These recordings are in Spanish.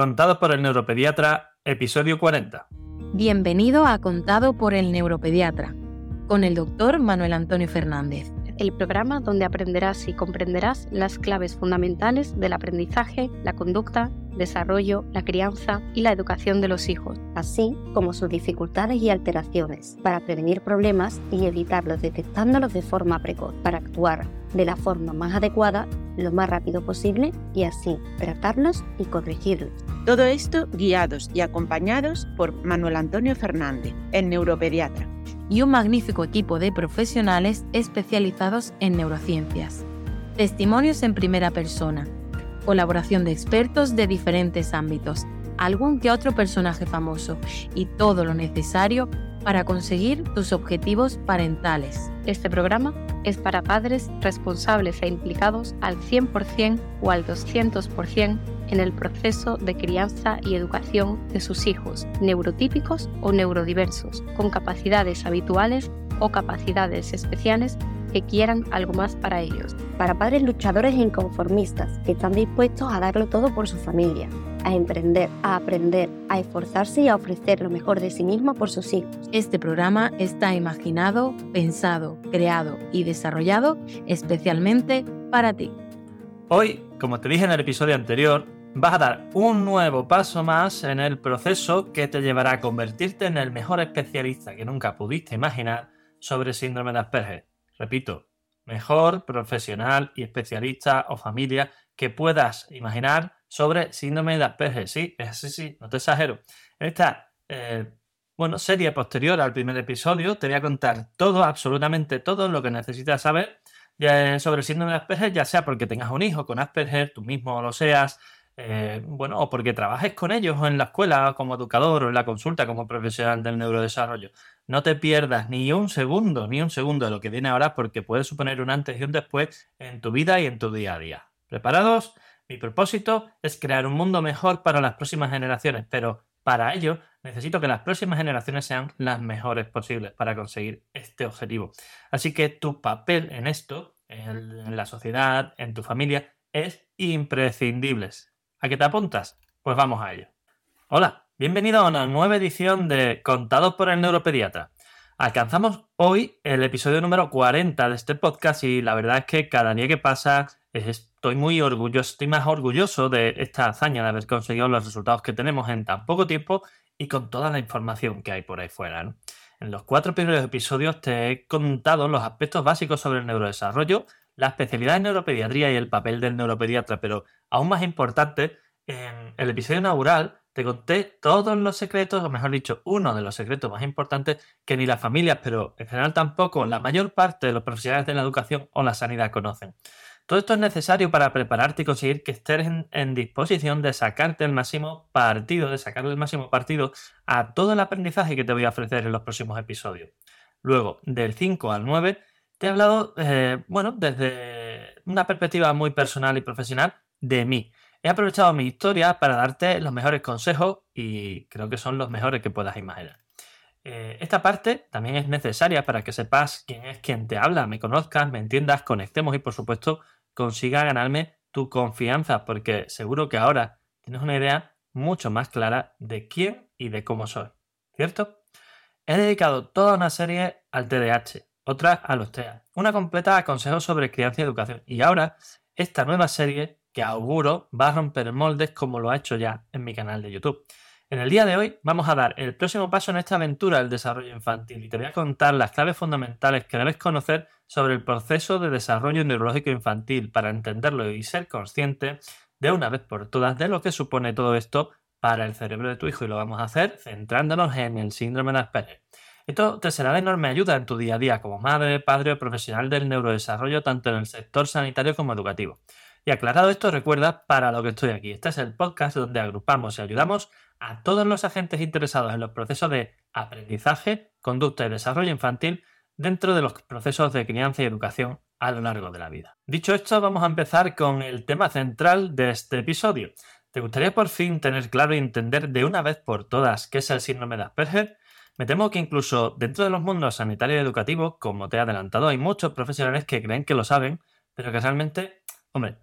Contado por el neuropediatra, episodio 40. Bienvenido a Contado por el neuropediatra, con el doctor Manuel Antonio Fernández. El programa donde aprenderás y comprenderás las claves fundamentales del aprendizaje, la conducta, desarrollo, la crianza y la educación de los hijos, así como sus dificultades y alteraciones, para prevenir problemas y evitarlos detectándolos de forma precoz, para actuar de la forma más adecuada lo más rápido posible y así tratarlos y corregirlos. Todo esto guiados y acompañados por Manuel Antonio Fernández, el neuropediatra. Y un magnífico equipo de profesionales especializados en neurociencias. Testimonios en primera persona, colaboración de expertos de diferentes ámbitos, algún que otro personaje famoso y todo lo necesario para conseguir tus objetivos parentales. Este programa es para padres responsables e implicados al 100% o al 200% en el proceso de crianza y educación de sus hijos, neurotípicos o neurodiversos, con capacidades habituales o capacidades especiales que quieran algo más para ellos. Para padres luchadores e inconformistas que están dispuestos a darlo todo por su familia, a emprender, a aprender, a esforzarse y a ofrecer lo mejor de sí mismo por sus hijos. Este programa está imaginado, pensado, creado y desarrollado especialmente para ti. Hoy, como te dije en el episodio anterior, vas a dar un nuevo paso más en el proceso que te llevará a convertirte en el mejor especialista que nunca pudiste imaginar sobre síndrome de Asperger. Repito, mejor profesional y especialista o familia que puedas imaginar sobre síndrome de Asperger. Sí, es así, sí, no te exagero. En esta eh, bueno, serie posterior al primer episodio te voy a contar todo, absolutamente todo lo que necesitas saber sobre el síndrome de Asperger, ya sea porque tengas un hijo con Asperger, tú mismo lo seas, eh, bueno, o porque trabajes con ellos en la escuela como educador o en la consulta como profesional del neurodesarrollo. No te pierdas ni un segundo, ni un segundo de lo que viene ahora porque puede suponer un antes y un después en tu vida y en tu día a día. ¿Preparados? Mi propósito es crear un mundo mejor para las próximas generaciones, pero para ello necesito que las próximas generaciones sean las mejores posibles para conseguir este objetivo. Así que tu papel en esto, en la sociedad, en tu familia, es imprescindible. ¿A qué te apuntas? Pues vamos a ello. Hola, bienvenido a una nueva edición de Contados por el Neuropediatra. Alcanzamos hoy el episodio número 40 de este podcast y la verdad es que cada día que pasa estoy muy orgulloso, estoy más orgulloso de esta hazaña de haber conseguido los resultados que tenemos en tan poco tiempo y con toda la información que hay por ahí fuera. En los cuatro primeros episodios te he contado los aspectos básicos sobre el neurodesarrollo, la especialidad en neuropediatría y el papel del neuropediatra, pero aún más importante, en el episodio inaugural te conté todos los secretos, o mejor dicho, uno de los secretos más importantes que ni las familias, pero en general tampoco la mayor parte de los profesionales de la educación o la sanidad conocen. Todo esto es necesario para prepararte y conseguir que estés en, disposición de sacarte el máximo partido, de sacarle el máximo partido a todo el aprendizaje que te voy a ofrecer en los próximos episodios. Luego, del 5 al 9, te he hablado, eh, bueno, desde una perspectiva muy personal y profesional de mí. He aprovechado mi historia para darte los mejores consejos y creo que son los mejores que puedas imaginar. Eh, esta parte también es necesaria para que sepas quién es quien te habla, me conozcas, me entiendas, conectemos y por supuesto consiga ganarme tu confianza porque seguro que ahora tienes una idea mucho más clara de quién y de cómo soy, ¿cierto? He dedicado toda una serie al TDAH otra a los TEA, una completa a consejos sobre crianza y educación. Y ahora, esta nueva serie que auguro va a romper moldes como lo ha hecho ya en mi canal de YouTube. En el día de hoy vamos a dar el próximo paso en esta aventura del desarrollo infantil y te voy a contar las claves fundamentales que debes conocer sobre el proceso de desarrollo neurológico infantil para entenderlo y ser consciente de una vez por todas de lo que supone todo esto para el cerebro de tu hijo y lo vamos a hacer centrándonos en el síndrome de Asperger. Esto te será de enorme ayuda en tu día a día como madre, padre o profesional del neurodesarrollo tanto en el sector sanitario como educativo. Y aclarado esto, recuerda para lo que estoy aquí. Este es el podcast donde agrupamos y ayudamos a todos los agentes interesados en los procesos de aprendizaje, conducta y desarrollo infantil dentro de los procesos de crianza y educación a lo largo de la vida. Dicho esto, vamos a empezar con el tema central de este episodio. ¿Te gustaría por fin tener claro y entender de una vez por todas qué es el síndrome de Asperger? Me temo que incluso dentro de los mundos sanitario y educativo, como te he adelantado, hay muchos profesionales que creen que lo saben, pero que realmente, hombre,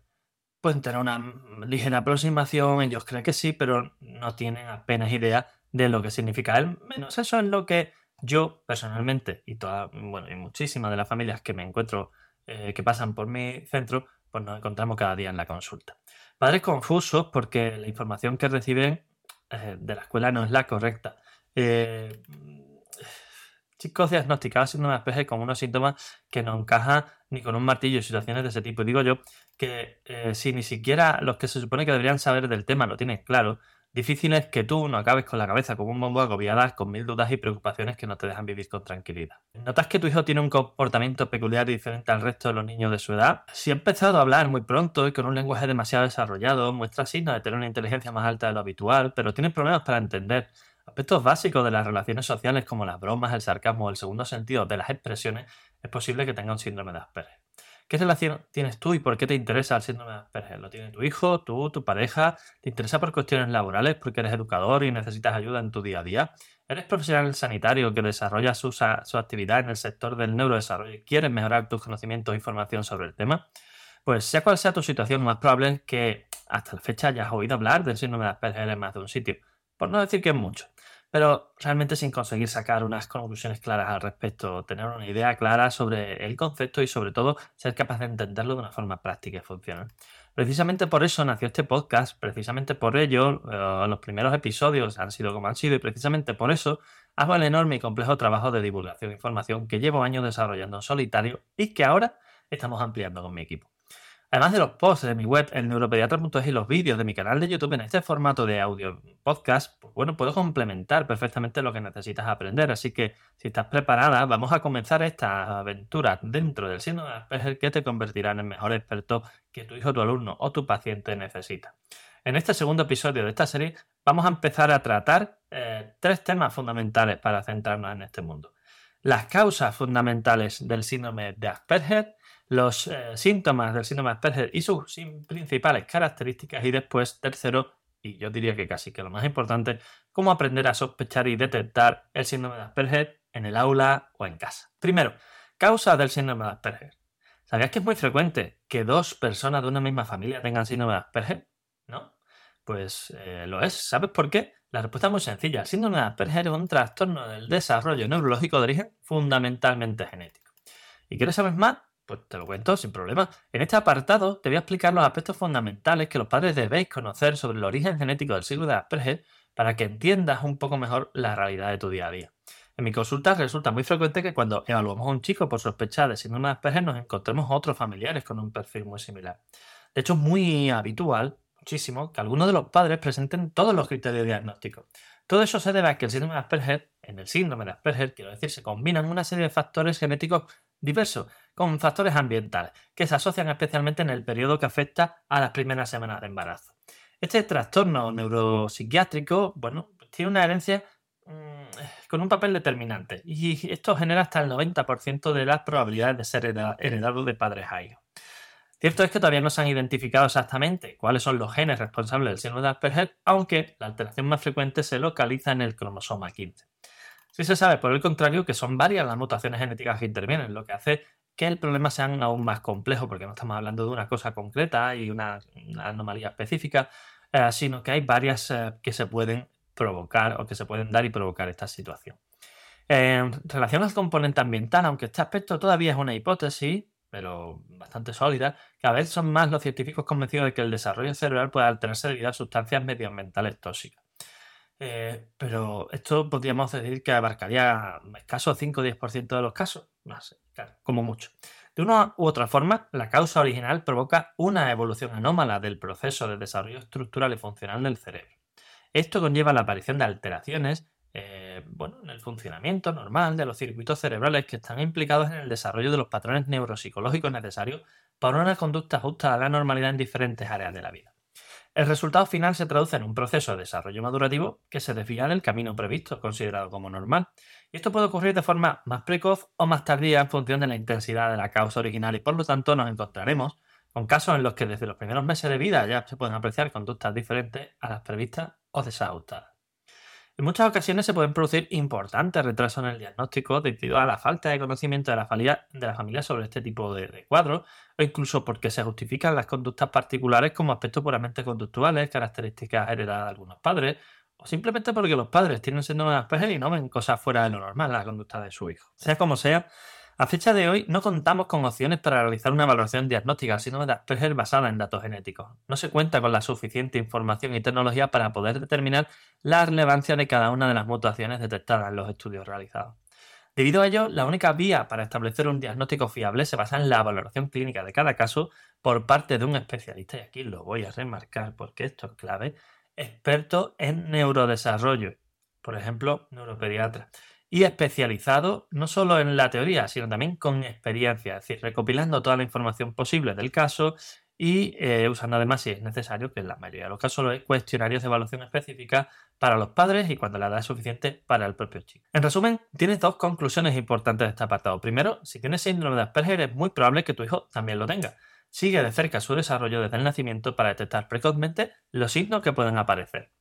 pueden tener una ligera aproximación, ellos creen que sí, pero no tienen apenas idea de lo que significa. Al menos eso es lo que yo personalmente y toda, bueno, y muchísimas de las familias que me encuentro eh, que pasan por mi centro, pues nos encontramos cada día en la consulta. Padres confusos porque la información que reciben eh, de la escuela no es la correcta. Eh, chicos diagnosticados síndrome de Asperger con unos síntomas que no encajan ni con un martillo y situaciones de ese tipo. Y digo yo que si ni siquiera los que se supone que deberían saber del tema lo tienen claro, Difícil es que tú no acabes con la cabeza como un bombo agobiada con mil dudas y preocupaciones que no te dejan vivir con tranquilidad. ¿Notas que tu hijo tiene un comportamiento peculiar y diferente al resto de los niños de su edad? Si ha empezado a hablar muy pronto y con un lenguaje demasiado desarrollado, muestra signos de tener una inteligencia más alta de lo habitual, pero tiene problemas para entender aspectos básicos de las relaciones sociales como las bromas, el sarcasmo o el segundo sentido de las expresiones, es posible que tenga un síndrome de Asperger. ¿Qué relación tienes tú y por qué te interesa el síndrome de Asperger? ¿Lo tiene tu hijo, tú, tu pareja? ¿Te interesa por cuestiones laborales porque eres educador y necesitas ayuda en tu día a día? ¿Eres profesional sanitario que desarrolla su, actividad en el sector del neurodesarrollo y quieres mejorar tus conocimientos e información sobre el tema? Pues sea cual sea tu situación, más probable es que hasta la fecha hayas oído hablar del síndrome de Asperger en más de un sitio. Por no decir que es mucho pero realmente sin conseguir sacar unas conclusiones claras al respecto, tener una idea clara sobre el concepto y sobre todo ser capaz de entenderlo de una forma práctica y funcional. Precisamente por eso nació este podcast, precisamente por ello eh, los primeros episodios han sido como han sido y precisamente por eso hago el enorme y complejo trabajo de divulgación e información que llevo años desarrollando en solitario y que ahora estamos ampliando con mi equipo. Además de los posts de mi web, el neuropediatra.es y los vídeos de mi canal de YouTube en este formato de audio podcast, pues bueno, puedo complementar perfectamente lo que necesitas aprender. Así que si estás preparada, vamos a comenzar esta aventura dentro del síndrome de Asperger que te convertirá en el mejor experto que tu hijo, tu alumno o tu paciente necesita. En este segundo episodio de esta serie vamos a empezar a tratar eh, tres temas fundamentales para centrarnos en este mundo. Las causas fundamentales del síndrome de Asperger, los eh, síntomas del síndrome de Asperger y sus principales características y después, tercero, y yo diría que casi que lo más importante, cómo aprender a sospechar y detectar el síndrome de Asperger en el aula o en casa. Primero, causas del síndrome de Asperger. ¿Sabías que es muy frecuente que dos personas de una misma familia tengan síndrome de Asperger? ¿No? Pues eh, lo es. ¿Sabes por qué? La respuesta es muy sencilla. El síndrome de Asperger es un trastorno del desarrollo neurológico de origen fundamentalmente genético. ¿Y quieres saber más? Pues te lo cuento sin problema. En este apartado te voy a explicar los aspectos fundamentales que los padres debéis conocer sobre el origen genético del síndrome de Asperger para que entiendas un poco mejor la realidad de tu día a día. En mi consulta resulta muy frecuente que cuando evaluamos a un chico por sospechar de síndrome de Asperger nos encontremos otros familiares con un perfil muy similar. De hecho, es muy habitual, muchísimo, que algunos de los padres presenten todos los criterios diagnósticos. Todo eso se debe a que el síndrome de Asperger, en el síndrome de Asperger, quiero decir, se combinan una serie de factores genéticos diversos con factores ambientales que se asocian especialmente en el periodo que afecta a las primeras semanas de embarazo. Este trastorno neuropsiquiátrico, bueno, tiene una herencia mm, con un papel determinante y esto genera hasta el 90% de las probabilidades de ser heredado de padres a hijos. Cierto es que todavía no se han identificado exactamente cuáles son los genes responsables del síndrome de Asperger, aunque la alteración más frecuente se localiza en el cromosoma 15. Sí se sabe, por el contrario, que son varias las mutaciones genéticas que intervienen, lo que hace que el problema sea aún más complejo, porque no estamos hablando de una cosa concreta y una, anomalía específica, eh, sino que hay varias eh, que se pueden provocar o que se pueden dar y provocar esta situación. En relación al componente ambiental, aunque este aspecto todavía es una hipótesis, pero bastante sólida, cada vez son más los científicos convencidos de que el desarrollo cerebral puede alterarse debido a sustancias medioambientales tóxicas. Eh, pero esto podríamos decir que abarcaría escaso 5 o 10% de los casos, no sé, como mucho. De una u otra forma, la causa original provoca una evolución anómala del proceso de desarrollo estructural y funcional del cerebro. Esto conlleva la aparición de alteraciones eh, bueno, en el funcionamiento normal de los circuitos cerebrales que están implicados en el desarrollo de los patrones neuropsicológicos necesarios para una conducta justa a la normalidad en diferentes áreas de la vida. El resultado final se traduce en un proceso de desarrollo madurativo que se desvía del camino previsto, considerado como normal. Y esto puede ocurrir de forma más precoz o más tardía en función de la intensidad de la causa original y por lo tanto nos encontraremos con casos en los que desde los primeros meses de vida ya se pueden apreciar conductas diferentes a las previstas o desajustadas. En muchas ocasiones se pueden producir importantes retrasos en el diagnóstico debido a la falta de conocimiento de la familia, de la familia sobre este tipo de, de cuadros o incluso porque se justifican las conductas particulares como aspectos puramente conductuales, características heredadas de algunos padres o simplemente porque los padres tienen síndrome de Asperger y no ven cosas fuera de lo normal la conducta de su hijo. Sea como sea, a fecha de hoy no contamos con opciones para realizar una valoración diagnóstica síndrome de Asperger basada en datos genéticos. No se cuenta con la suficiente información y tecnología para poder determinar la relevancia de cada una de las mutaciones detectadas en los estudios realizados. Debido a ello, la única vía para establecer un diagnóstico fiable se basa en la valoración clínica de cada caso por parte de un especialista, y aquí lo voy a remarcar porque esto es clave, experto en neurodesarrollo, por ejemplo, neuropediatra y especializado no solo en la teoría, sino también con experiencia, es decir, recopilando toda la información posible del caso y eh, usando además, si es necesario, que en la mayoría de los casos lo es, cuestionarios de evaluación específica para los padres y cuando la edad es suficiente para el propio chico. En resumen, tienes dos conclusiones importantes de este apartado. Primero, si tienes síndrome de Asperger es muy probable que tu hijo también lo tenga. Sigue de cerca su desarrollo desde el nacimiento para detectar precozmente los signos que pueden aparecer.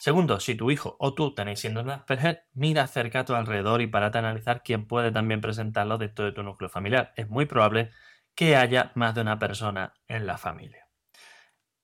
Segundo, si tu hijo o tú tenéis síndrome de Asperger, mira cerca a tu alrededor y párate a analizar quién puede también presentarlo dentro de tu núcleo familiar. Es muy probable que haya más de una persona en la familia.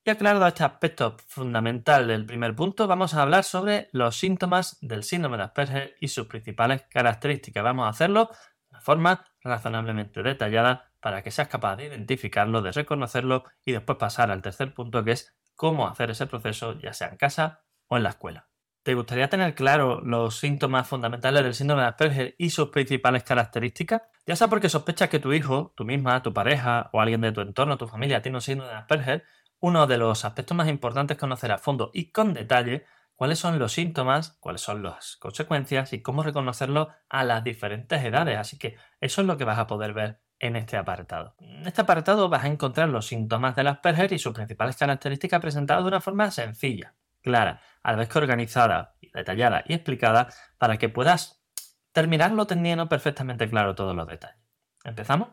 Y aclarado este aspecto fundamental del primer punto, vamos a hablar sobre los síntomas del síndrome de Asperger y sus principales características. Vamos a hacerlo de forma razonablemente detallada para que seas capaz de identificarlo, de reconocerlo y después pasar al tercer punto que es cómo hacer ese proceso ya sea en casa o en la escuela. ¿Te gustaría tener claro los síntomas fundamentales del síndrome de Asperger y sus principales características? Ya sea porque sospechas que tu hijo, tú misma, tu pareja o alguien de tu entorno, tu familia, tiene un síndrome de Asperger, uno de los aspectos más importantes es conocer a fondo y con detalle cuáles son los síntomas, cuáles son las consecuencias y cómo reconocerlos a las diferentes edades. Así que eso es lo que vas a poder ver en este apartado. En este apartado vas a encontrar los síntomas del Asperger y sus principales características presentadas de una forma sencilla, clara, a la vez que organizada, detallada y explicada para que puedas terminarlo teniendo perfectamente claro todos los detalles. ¿Empezamos?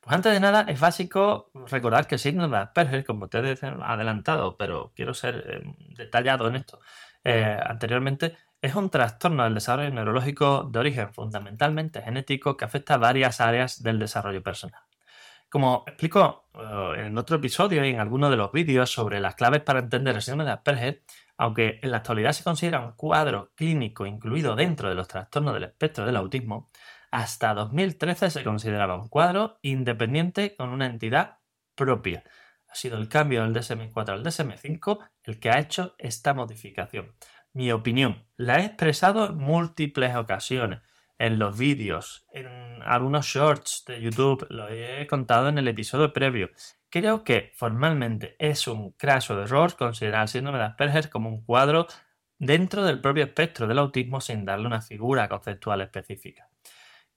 Pues antes de nada es básico recordar que de Asperger, como te he adelantado, pero quiero ser eh, detallado en esto eh, anteriormente, es un trastorno del desarrollo neurológico de origen fundamentalmente genético que afecta a varias áreas del desarrollo personal. Como explico eh, en otro episodio y en alguno de los vídeos sobre las claves para entender el síndrome de Asperger, aunque en la actualidad se considera un cuadro clínico incluido dentro de los trastornos del espectro del autismo, hasta 2013 se consideraba un cuadro independiente con una entidad propia. Ha sido el cambio del DSM-4 al DSM-5 el que ha hecho esta modificación. Mi opinión, la he expresado en múltiples ocasiones, en los vídeos, en algunos shorts de YouTube, lo he contado en el episodio previo. Creo que formalmente es un craso error considerar el síndrome de Asperger como un cuadro dentro del propio espectro del autismo sin darle una figura conceptual específica.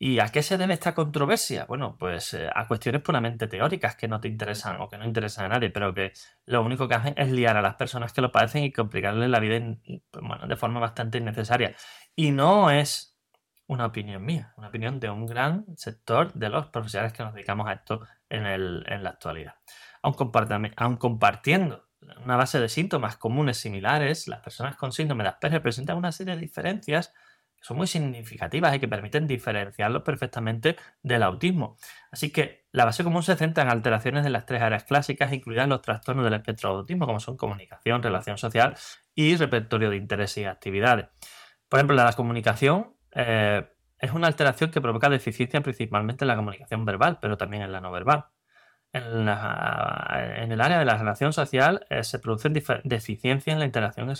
¿Y a qué se debe esta controversia? Bueno, pues eh, a cuestiones puramente teóricas que no te interesan o que no interesan a nadie, pero que lo único que hacen es liar a las personas que lo padecen y complicarles la vida de forma bastante innecesaria. Y no es una opinión mía, una opinión de un gran sector de los profesionales que nos dedicamos a esto en, la actualidad. Aun, compartiendo una base de síntomas comunes similares, las personas con síndrome de Asperger presentan una serie de diferencias que son muy significativas y que permiten diferenciarlos perfectamente del autismo. Así que la base común se centra en alteraciones de las tres áreas clásicas, incluidas los trastornos del espectro de autismo, como son comunicación, relación social y repertorio de intereses y actividades. Por ejemplo, la comunicación eh, es una alteración que provoca deficiencia principalmente en la comunicación verbal, pero también en la no verbal. En, el área de la relación social eh, se producen deficiencias en la interacción y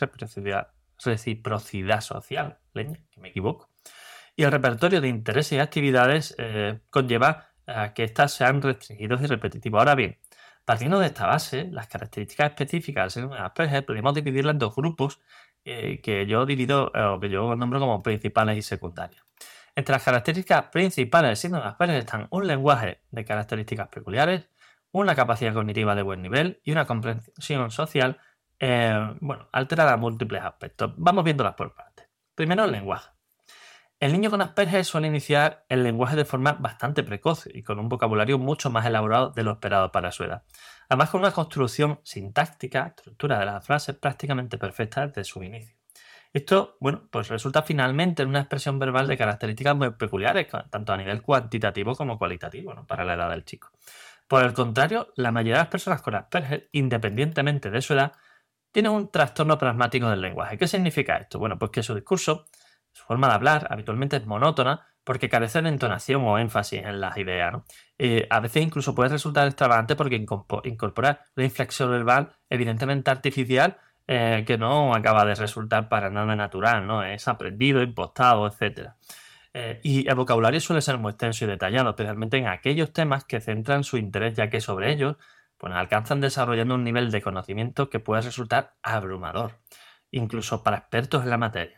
reciprocidad, social, que me equivoco. Y el repertorio de intereses y actividades eh, conlleva a que éstas sean restringidos y repetitivos. Ahora bien, partiendo de esta base, las características específicas del síndrome de podemos dividirlas en dos grupos eh, que yo divido, o que yo nombro como principales y secundarias. Entre las características principales del síndrome de Asperger están un lenguaje de características peculiares, una capacidad cognitiva de buen nivel y una comprensión social, eh, bueno, alterada en múltiples aspectos. Vamos viéndolas por partes. Primero, el lenguaje. El niño con Asperger suele iniciar el lenguaje de forma bastante precoz y con un vocabulario mucho más elaborado de lo esperado para su edad. Además con una construcción sintáctica, estructura de las frases prácticamente perfecta desde su inicio. Esto, bueno, pues resulta finalmente en una expresión verbal de características muy peculiares, tanto a nivel cuantitativo como cualitativo, ¿no? para la edad del chico. Por el contrario, la mayoría de las personas con Asperger, independientemente de su edad, tienen un trastorno pragmático del lenguaje. ¿Qué significa esto? Bueno, pues que su discurso, su forma de hablar, habitualmente es monótona porque carece de entonación o énfasis en las ideas. Eh, a veces incluso puede resultar extravagante porque incorpora una inflexión verbal evidentemente artificial eh, que no acaba de resultar para nada natural, ¿no? Es aprendido, impostado, etc. Eh, y el vocabulario suele ser muy extenso y detallado, especialmente en aquellos temas que centran su interés, ya que sobre ellos pues, alcanzan desarrollando un nivel de conocimiento que puede resultar abrumador, incluso para expertos en la materia.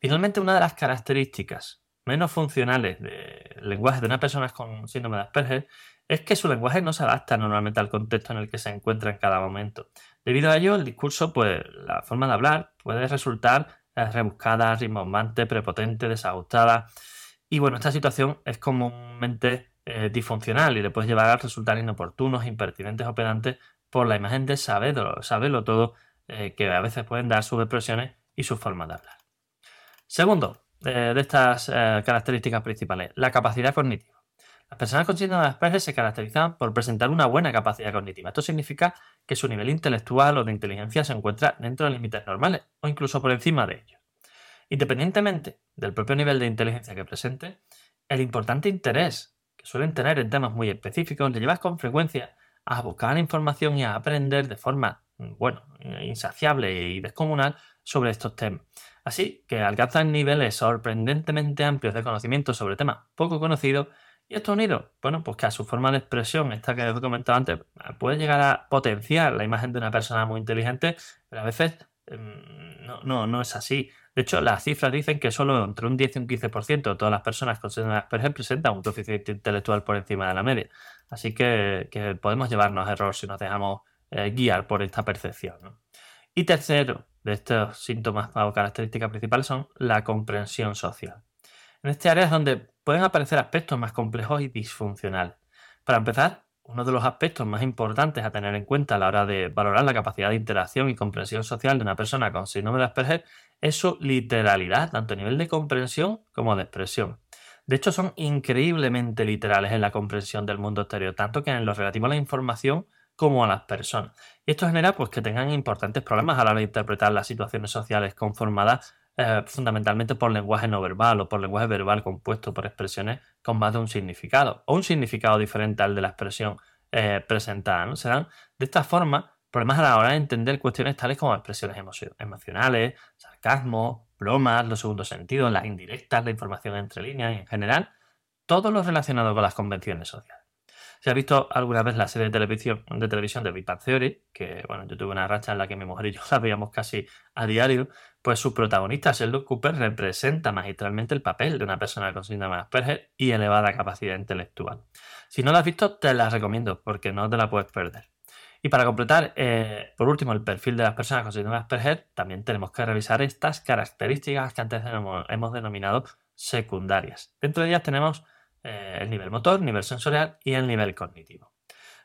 Finalmente, una de las características menos funcionales del lenguaje de una persona con síndrome de Asperger es que su lenguaje no se adapta normalmente al contexto en el que se encuentra en cada momento. Debido a ello, el discurso, pues la forma de hablar puede resultar eh, rebuscada, rimbombante, prepotente, desajustada. Y bueno, esta situación es comúnmente eh, disfuncional y le puede llevar a resultar inoportunos, impertinentes o pedantes por la imagen de saberlo, saberlo todo eh, que a veces pueden dar sus expresiones y su forma de hablar. Segundo, de estas características principales, la capacidad cognitiva. Las personas con síndrome de Asperger se caracterizan por presentar una buena capacidad cognitiva. Esto significa que su nivel intelectual o de inteligencia se encuentra dentro de límites normales o incluso por encima de ellos. Independientemente del propio nivel de inteligencia que presente, el importante interés que suelen tener en temas muy específicos le lleva con frecuencia a buscar información y a aprender de forma, bueno, insaciable y descomunal sobre estos temas. Así que alcanzan niveles sorprendentemente amplios de conocimiento sobre temas poco conocidos y esto unido, bueno, pues que a su forma de expresión, esta que os he comentado antes, puede llegar a potenciar la imagen de una persona muy inteligente, pero a veces em, no, no, no es así. De hecho, las cifras dicen que solo entre un 10 y un 15% de todas las personas con Asperger presentan un coeficiente intelectual por encima de la media. Así que, podemos llevarnos error si nos dejamos eh, guiar por esta percepción. Y tercero, de estos síntomas o características principales son la comprensión social. En este área es donde pueden aparecer aspectos más complejos y disfuncionales. Para empezar, uno de los aspectos más importantes a tener en cuenta a la hora de valorar la capacidad de interacción y comprensión social de una persona con síndrome de Asperger es su literalidad, tanto a nivel de comprensión como de expresión. De hecho, son increíblemente literales en la comprensión del mundo exterior, tanto que en lo relativo a la información como a las personas. Y esto genera pues, que tengan importantes problemas a la hora de interpretar las situaciones sociales conformadas eh, fundamentalmente por lenguaje no verbal o por lenguaje verbal compuesto por expresiones con más de un significado o un significado diferente al de la expresión eh, presentada. ¿no? Se dan de esta forma problemas a la hora de entender cuestiones tales como expresiones emocionales, sarcasmo, bromas, los segundos sentidos, las indirectas, la información entre líneas y en general todo lo relacionado con las convenciones sociales. Si has visto alguna vez la serie de televisión de, televisión de Big Bang Theory, que bueno, yo tuve una racha en la que mi mujer y yo la veíamos casi a diario, pues su protagonista, Sheldon Cooper, representa magistralmente el papel de una persona con síndrome de Asperger y elevada capacidad intelectual. Si no la has visto, te la recomiendo porque no te la puedes perder. Y para completar, eh, por último, el perfil de las personas con síndrome de Asperger, también tenemos que revisar estas características que antes hemos denominado secundarias. Dentro de ellas tenemos eh, el nivel motor, nivel sensorial y el nivel cognitivo.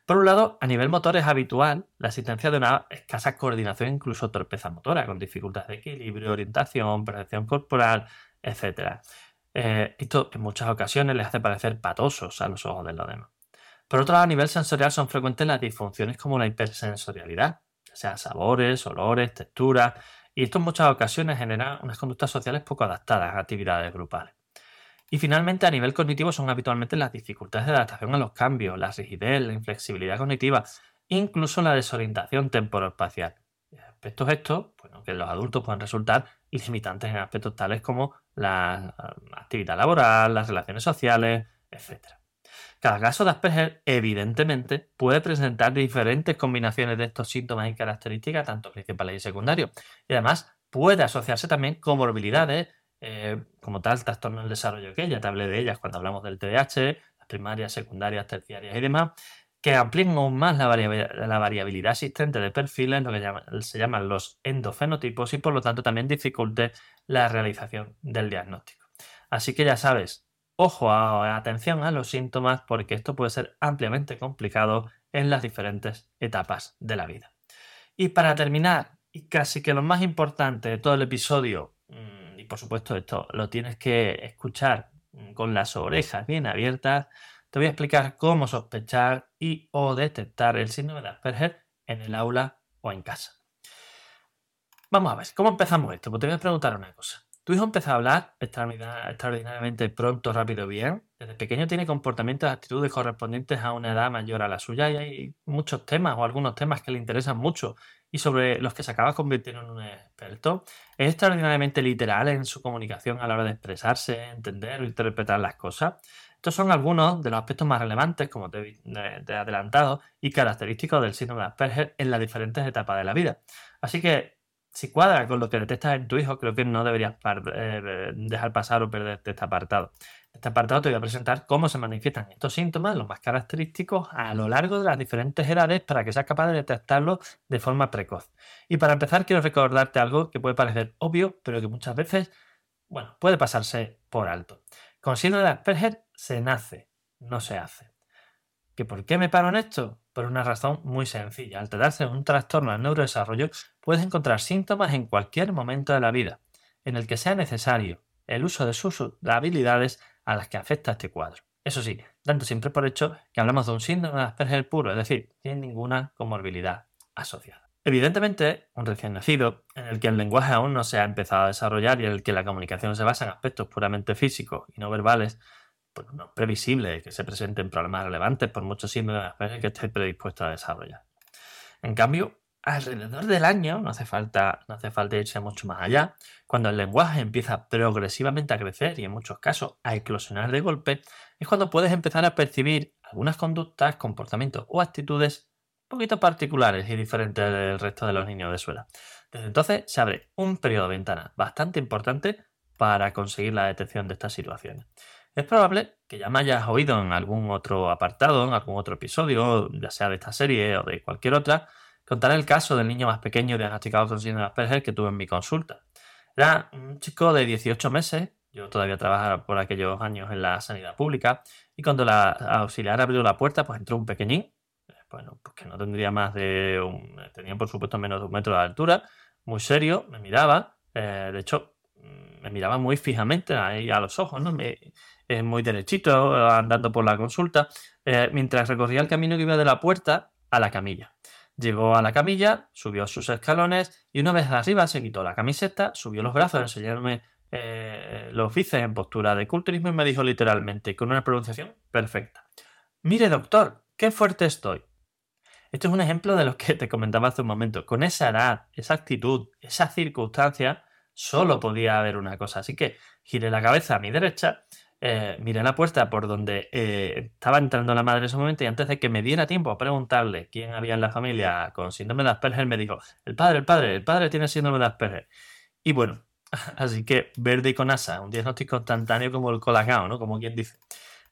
Por un lado, a nivel motor es habitual la existencia de una escasa coordinación, incluso torpeza motora, con dificultades de equilibrio, orientación, percepción corporal, etc. Eh, esto en muchas ocasiones les hace parecer patosos a los ojos de los demás. Por otro lado, a nivel sensorial son frecuentes las disfunciones como la hipersensorialidad, ya sea sabores, olores, texturas, y esto en muchas ocasiones genera unas conductas sociales poco adaptadas a actividades grupales. Y finalmente, a nivel cognitivo son habitualmente las dificultades de adaptación a los cambios, la rigidez, la inflexibilidad cognitiva, incluso la desorientación temporoespacial. Aspectos estos, bueno, que los adultos pueden resultar limitantes en aspectos tales como la actividad laboral, las relaciones sociales, etc. Cada caso de Asperger, evidentemente, puede presentar diferentes combinaciones de estos síntomas y características, tanto principales y secundarios. Y además puede asociarse también con morbilidades eh, como tal, trastorno del desarrollo que ya te hablé de ellas cuando hablamos del TDAH, las primarias, secundarias, terciarias y demás, que amplíen aún más la, variabilidad existente de perfiles, lo que se llaman los endofenotipos, y por lo tanto también dificulte la realización del diagnóstico. Así que ya sabes, ojo, atención a los síntomas, porque esto puede ser ampliamente complicado en las diferentes etapas de la vida. Y para terminar, y casi que lo más importante de todo el episodio, por supuesto, esto lo tienes que escuchar con las orejas bien abiertas, te voy a explicar cómo sospechar y o detectar el síndrome de Asperger en el aula o en casa. Vamos a ver, ¿cómo empezamos esto? Pues te voy a preguntar una cosa. Tu hijo empezó a hablar extraordinariamente pronto, rápido, bien. Desde pequeño tiene comportamientos actitudes correspondientes a una edad mayor a la suya y hay muchos temas o algunos temas que le interesan mucho y sobre los que se acaba convirtiendo en un experto. Es extraordinariamente literal en su comunicación a la hora de expresarse, entender o interpretar las cosas. Estos son algunos de los aspectos más relevantes, como te, he adelantado, y característicos del síndrome de Asperger en las diferentes etapas de la vida. Así que si cuadra con lo que detectas en tu hijo, creo que no deberías eh, dejar pasar o perderte este apartado. Este apartado te voy a presentar cómo se manifiestan estos síntomas, los más característicos, a lo largo de las diferentes edades para que seas capaz de detectarlos de forma precoz. Y para empezar, quiero recordarte algo que puede parecer obvio, pero que muchas veces, bueno, puede pasarse por alto. Con síndrome de Asperger se nace, no se hace. ¿Que ¿Por qué me paro en esto? Por una razón muy sencilla. Al tratarse de un trastorno del neurodesarrollo, puedes encontrar síntomas en cualquier momento de la vida en el que sea necesario el uso de sus habilidades a las que afecta este cuadro. Eso sí, dando siempre por hecho que hablamos de un síndrome de Asperger puro, es decir, sin ninguna comorbilidad asociada. Evidentemente, un recién nacido, en el que el lenguaje aún no se ha empezado a desarrollar y en el que la comunicación se basa en aspectos puramente físicos y no verbales, pues no es previsible que se presenten problemas relevantes por muchos síndromes que esté predispuesto a desarrollar. En cambio, alrededor del año, no hace, falta, no hace falta irse mucho más allá, cuando el lenguaje empieza progresivamente a crecer y en muchos casos a eclosionar de golpe, es cuando puedes empezar a percibir algunas conductas, comportamientos o actitudes un poquito particulares y diferentes del resto de los niños de su edad. Desde entonces se abre un periodo de ventana bastante importante para conseguir la detección de estas situaciones. Es probable que ya me hayas oído en algún otro apartado, en algún otro episodio, ya sea de esta serie o de cualquier otra, contar el caso del niño más pequeño diagnosticado con síndrome de Asperger que tuve en mi consulta. Era un chico de 18 meses, yo todavía trabajaba por aquellos años en la sanidad pública, y cuando la auxiliar abrió la puerta, pues entró un pequeñín, bueno, pues que no tendría más de un, por supuesto menos de un metro de altura, muy serio, me miraba, eh, de hecho, mm, me miraba muy fijamente ahí a los ojos, ¿no? Me, eh, muy derechito, andando por la consulta, eh, mientras recorría el camino que iba de la puerta a la camilla. Llegó a la camilla, subió sus escalones y una vez arriba se quitó la camiseta, subió los brazos, enseñándome eh, los bíceps en postura de culturismo y me dijo literalmente, con una pronunciación perfecta. Mire, doctor, qué fuerte estoy. Esto es un ejemplo de lo que te comentaba hace un momento. Con esa edad, esa actitud, esa circunstancia, solo podía haber una cosa. Así que giré la cabeza a mi derecha eh, miré la puerta por donde eh, estaba entrando la madre en ese momento y antes de que me diera tiempo a preguntarle quién había en la familia con síndrome de Asperger, me dijo, el padre, el padre, el padre tiene síndrome de Asperger. Y bueno, así que verde y con asa, un diagnóstico instantáneo como el colagao, ¿no? Como quien dice.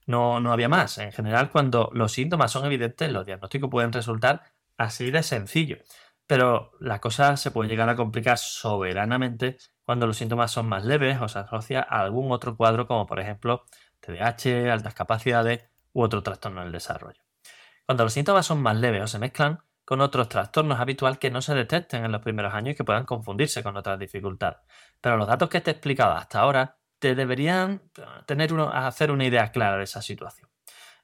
No, no había más. En general, cuando los síntomas son evidentes, los diagnósticos pueden resultar así de sencillo. Pero la cosa se puede llegar a complicar soberanamente cuando los síntomas son más leves o se asocia a algún otro cuadro como por ejemplo TDAH, altas capacidades u otro trastorno del desarrollo. Cuando los síntomas son más leves o se mezclan con otros trastornos habitual que no se detecten en los primeros años y que puedan confundirse con otras dificultades. Pero los datos que te he explicado hasta ahora te deberían tener hacer una idea clara de esa situación.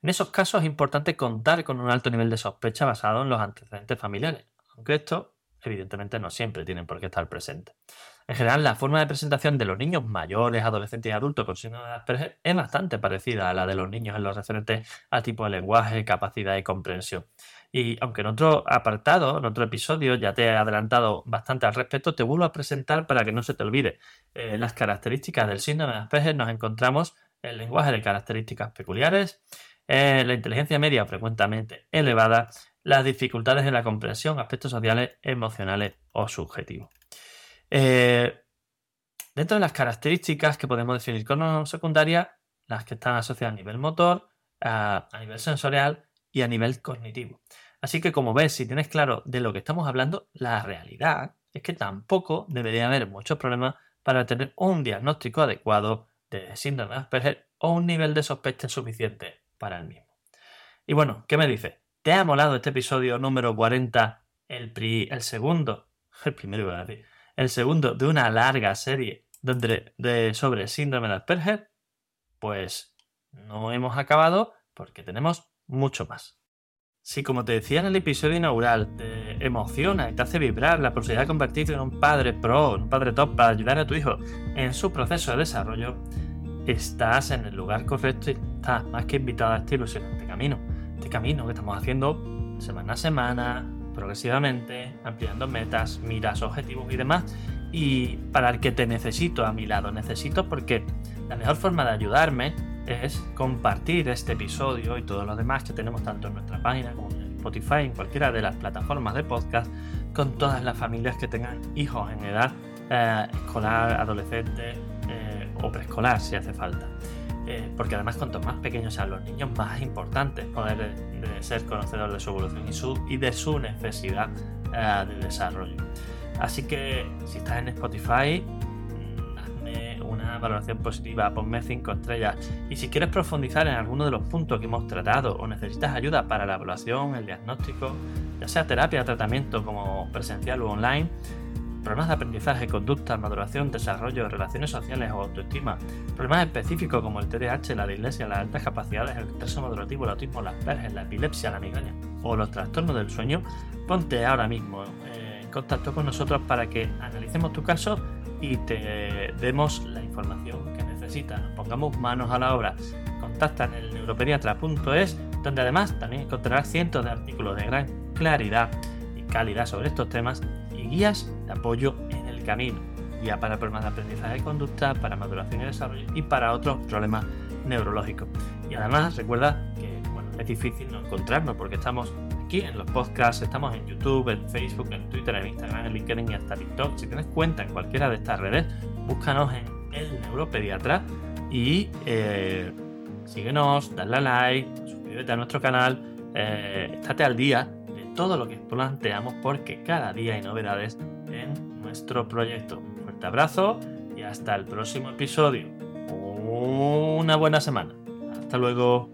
En esos casos es importante contar con un alto nivel de sospecha basado en los antecedentes familiares, aunque esto evidentemente no siempre tienen por qué estar presentes. En general, la forma de presentación de los niños mayores, adolescentes y adultos con síndrome de Asperger es bastante parecida a la de los niños en lo referente al tipo de lenguaje, capacidad y comprensión. Y aunque en otro apartado, en otro episodio, ya te he adelantado bastante al respecto, te vuelvo a presentar para que no se te olvide. Eh, las características del síndrome de Asperger nos encontramos el lenguaje de características peculiares, eh, la inteligencia media frecuentemente elevada, las dificultades en la comprensión, aspectos sociales, emocionales o subjetivos. Eh, dentro de las características que podemos definir como secundarias, las que están asociadas a nivel motor, a, nivel sensorial y a nivel cognitivo. Así que como ves, si tienes claro de lo que estamos hablando, la realidad es que tampoco debería haber muchos problemas para tener un diagnóstico adecuado de síndrome de Asperger o un nivel de sospecha suficiente para el mismo. Y bueno, ¿qué me dices? ¿Te ha molado este episodio número 40, el, segundo, el primero iba a decir, el segundo de una larga serie sobre síndrome de Asperger, pues no hemos acabado porque tenemos mucho más. Si como te decía en el episodio inaugural, te emociona y te hace vibrar la posibilidad de convertirte en un padre pro, un padre top para ayudar a tu hijo en su proceso de desarrollo, estás en el lugar correcto y estás más que invitado a este ilusionante camino. Este camino que estamos haciendo semana a semana, progresivamente, ampliando metas, miras, objetivos y demás. Y para el que te necesito a mi lado, necesito porque la mejor forma de ayudarme es compartir este episodio y todos los demás que tenemos tanto en nuestra página como en Spotify, en cualquiera de las plataformas de podcast, con todas las familias que tengan hijos en edad eh, escolar, adolescente eh, o preescolar si hace falta. Eh, porque además cuanto más pequeños sean los niños, más importante poder ser conocedor de su evolución y, su, y de su necesidad de desarrollo. Así que si estás en Spotify, una valoración positiva, ponme 5 estrellas. Y si quieres profundizar en alguno de los puntos que hemos tratado o necesitas ayuda para la evaluación, el diagnóstico, ya sea terapia, tratamiento como presencial o online, problemas de aprendizaje, conducta, maduración, desarrollo, relaciones sociales o autoestima, problemas específicos como el TDAH, la dislexia, las altas capacidades, el retraso madurativo, el autismo, las perges, la epilepsia, la migraña o los trastornos del sueño, ponte ahora mismo eh, en contacto con nosotros para que analicemos tu caso y te demos la información que necesitas. Nos pongamos manos a la obra. Contacta en el neuropediatra.es, donde además también encontrarás cientos de artículos de gran claridad y calidad sobre estos temas guías de apoyo en el camino. Guía para problemas de aprendizaje de conducta, para maduración y desarrollo y para otros problemas neurológicos. Y además recuerda que bueno, es difícil no encontrarnos porque estamos en los podcasts, estamos en YouTube, en Facebook, en Twitter, en Instagram, en LinkedIn y hasta TikTok. Si tienes cuenta en cualquiera de estas redes, búscanos en el neuropediatra y eh, síguenos, dale a like, suscríbete a nuestro canal, eh, estate al día todo lo que planteamos porque cada día hay novedades en nuestro proyecto. Un fuerte abrazo y hasta el próximo episodio. Una buena semana. Hasta luego.